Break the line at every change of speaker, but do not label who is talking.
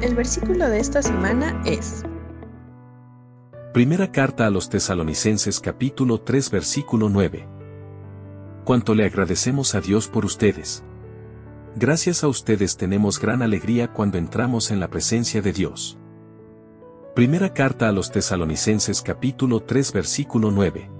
El versículo de esta semana es
Primera carta a los tesalonicenses capítulo 3 versículo 9. Cuanto le agradecemos a Dios por ustedes. Gracias a ustedes tenemos gran alegría cuando entramos en la presencia de Dios. Primera carta a los tesalonicenses capítulo 3 versículo 9.